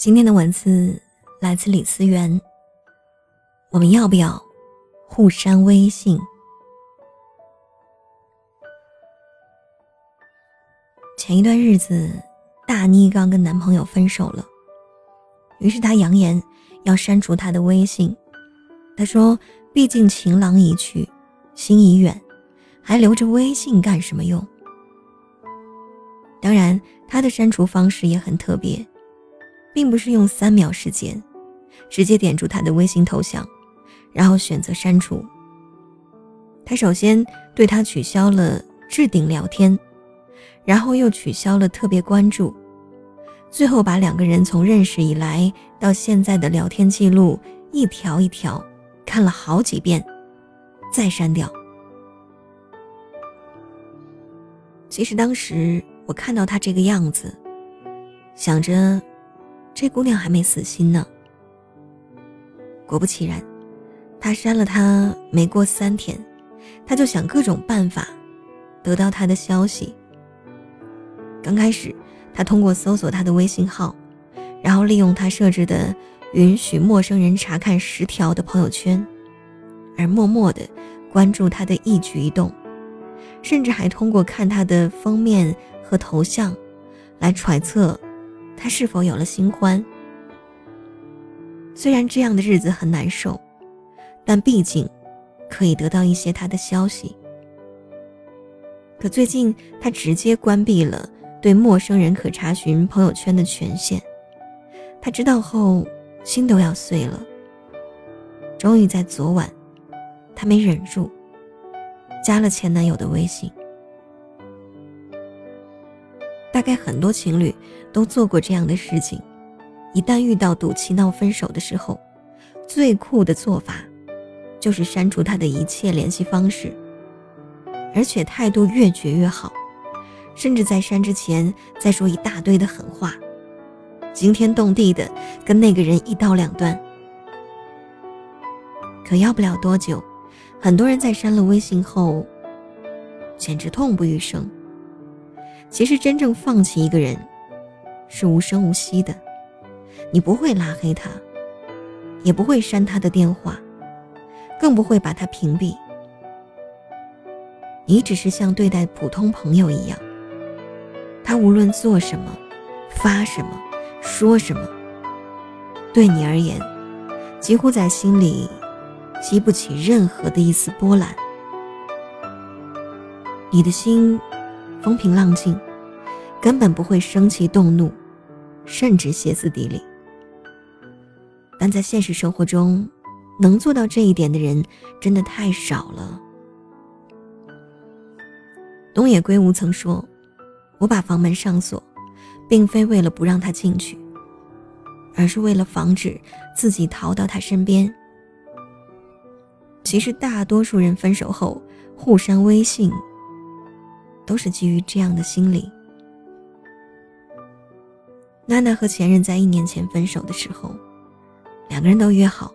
今天的文字来自李思源。我们要不要互删微信？前一段日子，大妮刚跟男朋友分手了，于是她扬言要删除他的微信。她说：“毕竟情郎已去，心已远，还留着微信干什么用？”当然，她的删除方式也很特别。并不是用三秒时间，直接点住他的微信头像，然后选择删除。他首先对他取消了置顶聊天，然后又取消了特别关注，最后把两个人从认识以来到现在的聊天记录一条一条看了好几遍，再删掉。其实当时我看到他这个样子，想着。这姑娘还没死心呢。果不其然，他删了她没过三天，他就想各种办法得到她的消息。刚开始，他通过搜索她的微信号，然后利用他设置的允许陌生人查看十条的朋友圈，而默默的关注她的一举一动，甚至还通过看她的封面和头像，来揣测。他是否有了新欢？虽然这样的日子很难受，但毕竟可以得到一些他的消息。可最近他直接关闭了对陌生人可查询朋友圈的权限。他知道后心都要碎了。终于在昨晚，他没忍住，加了前男友的微信。大概很多情侣都做过这样的事情：一旦遇到赌气闹分手的时候，最酷的做法就是删除他的一切联系方式，而且态度越绝越好，甚至在删之前再说一大堆的狠话，惊天动地的跟那个人一刀两断。可要不了多久，很多人在删了微信后，简直痛不欲生。其实，真正放弃一个人，是无声无息的。你不会拉黑他，也不会删他的电话，更不会把他屏蔽。你只是像对待普通朋友一样，他无论做什么、发什么、说什么，对你而言，几乎在心里激不起任何的一丝波澜。你的心。风平浪静，根本不会生气动怒，甚至歇斯底里。但在现实生活中，能做到这一点的人真的太少了。东野圭吾曾说：“我把房门上锁，并非为了不让他进去，而是为了防止自己逃到他身边。”其实，大多数人分手后互删微信。都是基于这样的心理。娜娜和前任在一年前分手的时候，两个人都约好，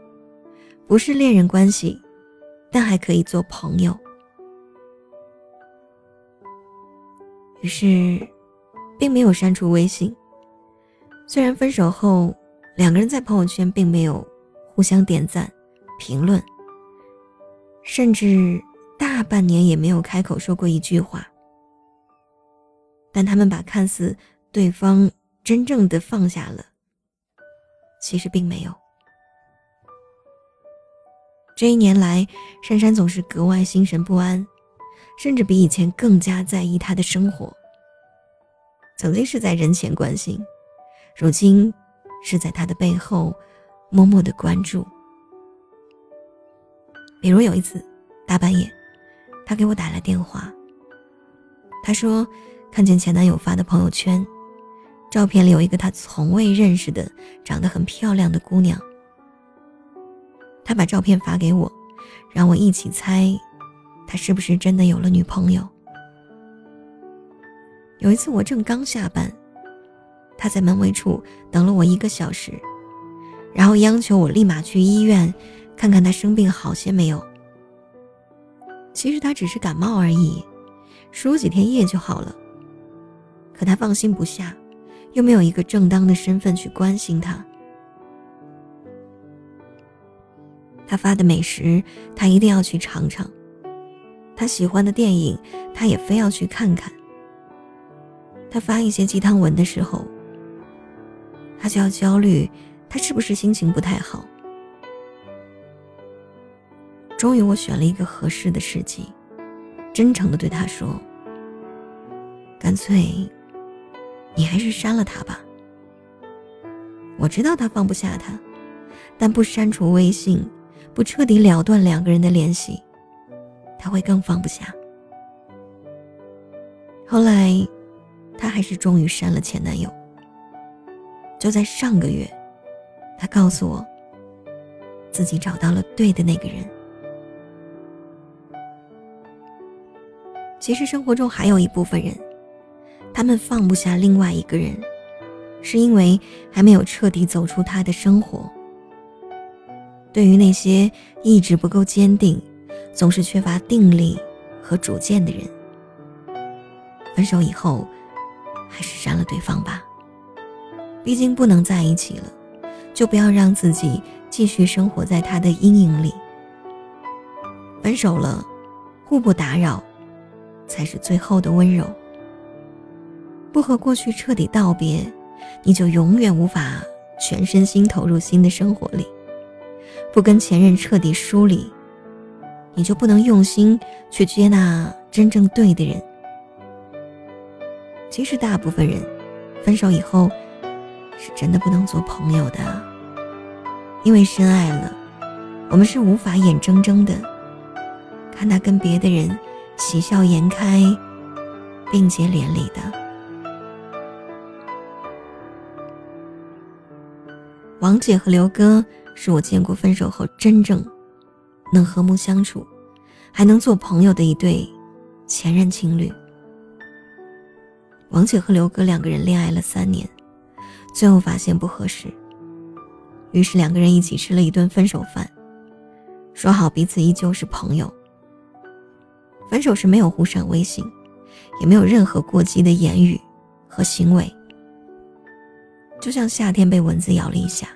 不是恋人关系，但还可以做朋友。于是，并没有删除微信。虽然分手后，两个人在朋友圈并没有互相点赞、评论，甚至大半年也没有开口说过一句话。但他们把看似对方真正的放下了，其实并没有。这一年来，珊珊总是格外心神不安，甚至比以前更加在意他的生活。曾经是在人前关心，如今是在他的背后默默的关注。比如有一次，大半夜，他给我打来电话，他说。看见前男友发的朋友圈，照片里有一个他从未认识的、长得很漂亮的姑娘。他把照片发给我，让我一起猜，他是不是真的有了女朋友。有一次我正刚下班，他在门卫处等了我一个小时，然后央求我立马去医院，看看他生病好些没有。其实他只是感冒而已，输几天液就好了。可他放心不下，又没有一个正当的身份去关心他。他发的美食，他一定要去尝尝；他喜欢的电影，他也非要去看看。他发一些鸡汤文的时候，他就要焦虑，他是不是心情不太好？终于，我选了一个合适的时机，真诚的对他说：“干脆，你还是删了他吧。我知道他放不下他，但不删除微信，不彻底了断两个人的联系，他会更放不下。”后来，他还是终于删了前男友。就在上个月，他告诉我，自己找到了对的那个人。其实生活中还有一部分人，他们放不下另外一个人，是因为还没有彻底走出他的生活。对于那些意志不够坚定、总是缺乏定力和主见的人，分手以后还是删了对方吧。毕竟不能在一起了，就不要让自己继续生活在他的阴影里。分手了，互不打扰。才是最后的温柔。不和过去彻底道别，你就永远无法全身心投入新的生活里；不跟前任彻底疏离，你就不能用心去接纳真正对的人。其实，大部分人分手以后是真的不能做朋友的，因为深爱了，我们是无法眼睁睁的看他跟别的人。喜笑颜开，并结连理的王姐和刘哥是我见过分手后真正能和睦相处，还能做朋友的一对前任情侣。王姐和刘哥两个人恋爱了三年，最后发现不合适，于是两个人一起吃了一顿分手饭，说好彼此依旧是朋友。分手时没有互删微信，也没有任何过激的言语和行为，就像夏天被蚊子咬了一下，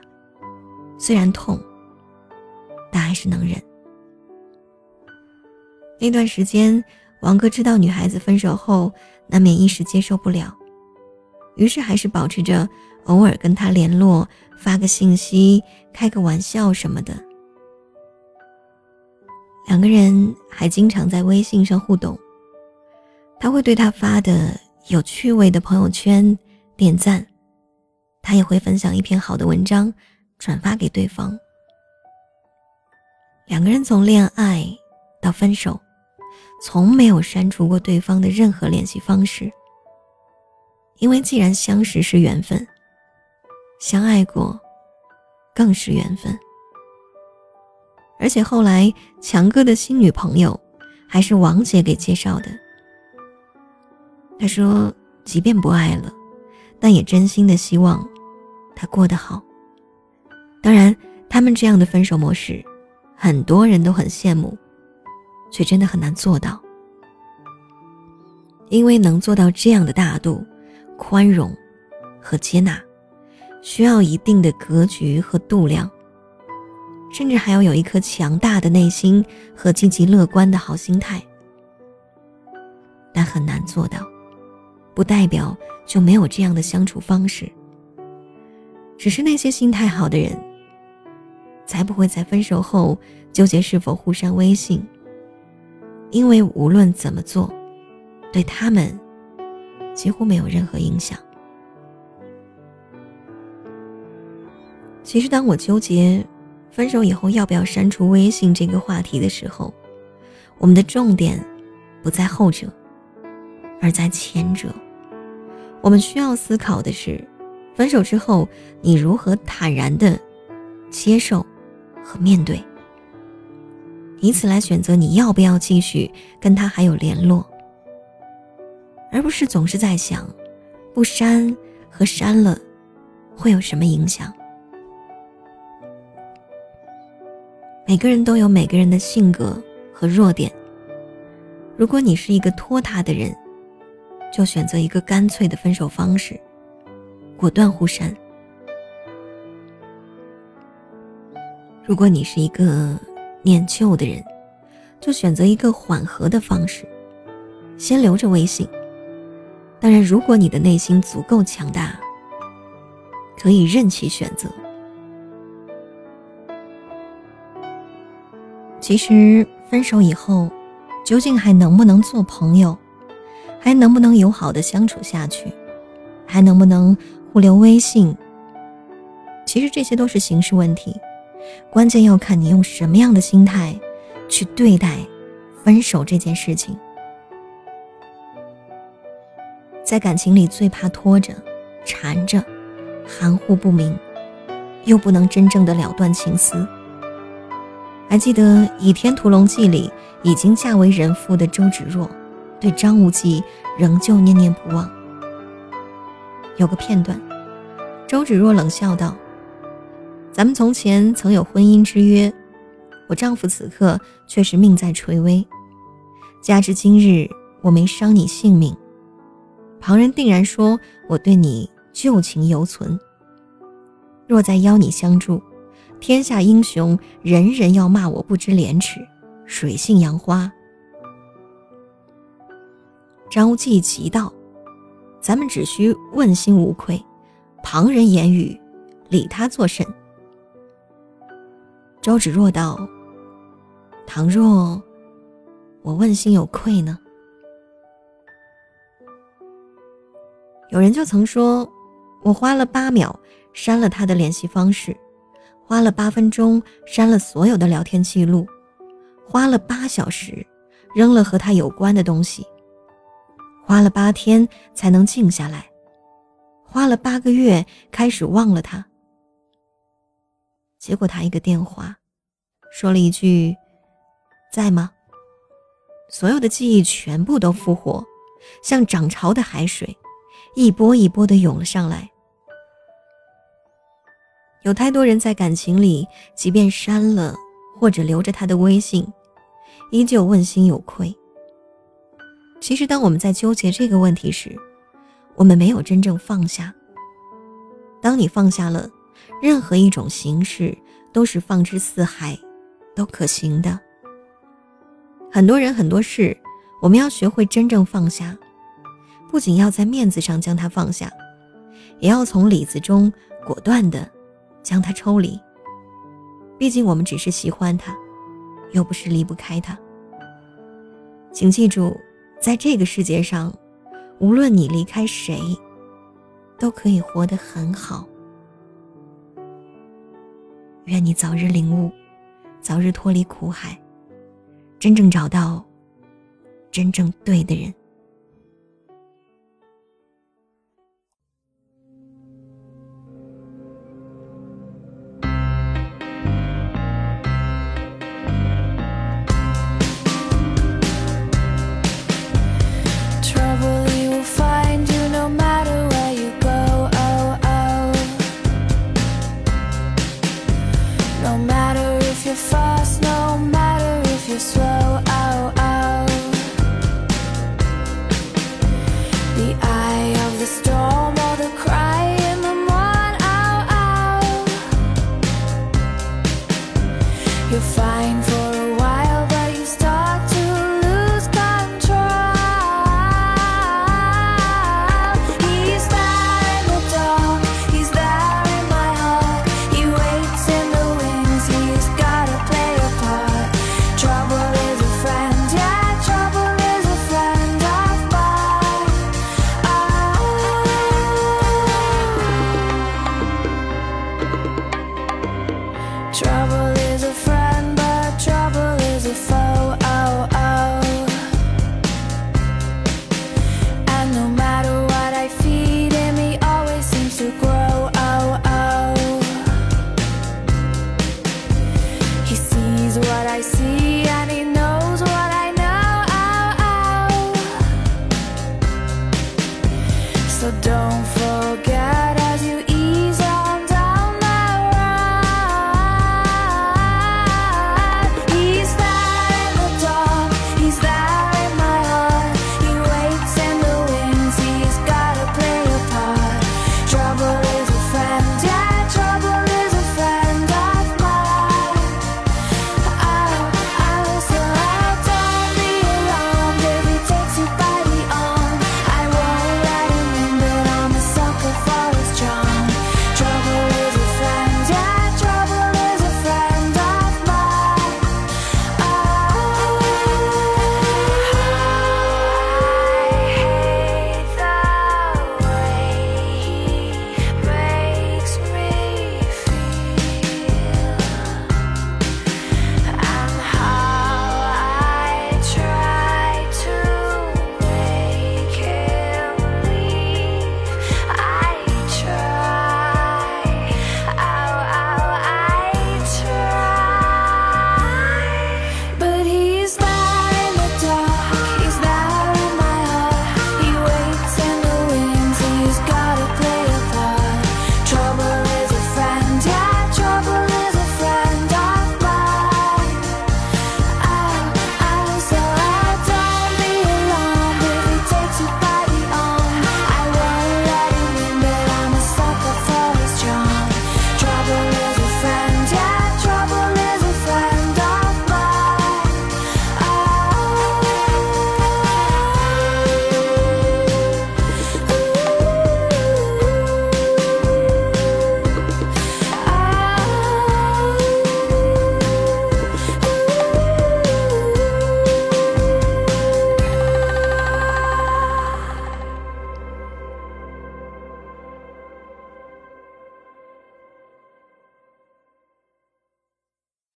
虽然痛，但还是能忍。那段时间，王哥知道女孩子分手后难免一时接受不了，于是还是保持着偶尔跟她联络，发个信息，开个玩笑什么的。两个人还经常在微信上互动，他会对他发的有趣味的朋友圈点赞，他也会分享一篇好的文章转发给对方。两个人从恋爱到分手，从没有删除过对方的任何联系方式，因为既然相识是缘分，相爱过更是缘分。而且后来，强哥的新女朋友还是王姐给介绍的。他说，即便不爱了，但也真心的希望他过得好。当然，他们这样的分手模式，很多人都很羡慕，却真的很难做到。因为能做到这样的大度、宽容和接纳，需要一定的格局和度量。甚至还要有一颗强大的内心和积极乐观的好心态，但很难做到，不代表就没有这样的相处方式。只是那些心态好的人，才不会在分手后纠结是否互删微信，因为无论怎么做，对他们几乎没有任何影响。其实，当我纠结。分手以后要不要删除微信这个话题的时候，我们的重点不在后者，而在前者。我们需要思考的是，分手之后你如何坦然的接受和面对，以此来选择你要不要继续跟他还有联络，而不是总是在想不删和删了会有什么影响。每个人都有每个人的性格和弱点。如果你是一个拖沓的人，就选择一个干脆的分手方式，果断互删。如果你是一个念旧的人，就选择一个缓和的方式，先留着微信。当然，如果你的内心足够强大，可以任其选择。其实，分手以后，究竟还能不能做朋友，还能不能友好的相处下去，还能不能互留微信？其实这些都是形式问题。关键要看你用什么样的心态去对待分手这件事情。在感情里最怕拖着、缠着、含糊不明，又不能真正的了断情丝。还记得《倚天屠龙记》里已经嫁为人妇的周芷若，对张无忌仍旧念念不忘。有个片段，周芷若冷笑道。咱们从前曾有婚姻之约，我丈夫此刻却是命在垂危，加之今日我没伤你性命，旁人定然说我对你旧情犹存。若再邀你相助，天下英雄人人要骂我不知廉耻，水性杨花。张无忌急道：“咱们只需问心无愧，旁人言语，理他作甚？”周芷若道：“倘若我问心有愧呢？”有人就曾说：“我花了八秒删了他的联系方式，花了八分钟删了所有的聊天记录，花了八小时扔了和他有关的东西，花了八天才能静下来，花了八个月开始忘了他。”结果他一个电话，说了一句：“在吗？”所有的记忆全部都复活，像涨潮的海水，一波一波的涌了上来。有太多人在感情里，即便删了或者留着他的微信，依旧问心有愧。其实，当我们在纠结这个问题时，我们没有真正放下。当你放下了。任何一种形式都是放之四海，都可行的。很多人很多事，我们要学会真正放下，不仅要在面子上将它放下，也要从里子中果断的将它抽离。毕竟我们只是喜欢他，又不是离不开他。请记住，在这个世界上，无论你离开谁，都可以活得很好。愿你早日领悟，早日脱离苦海，真正找到真正对的人。Don't forget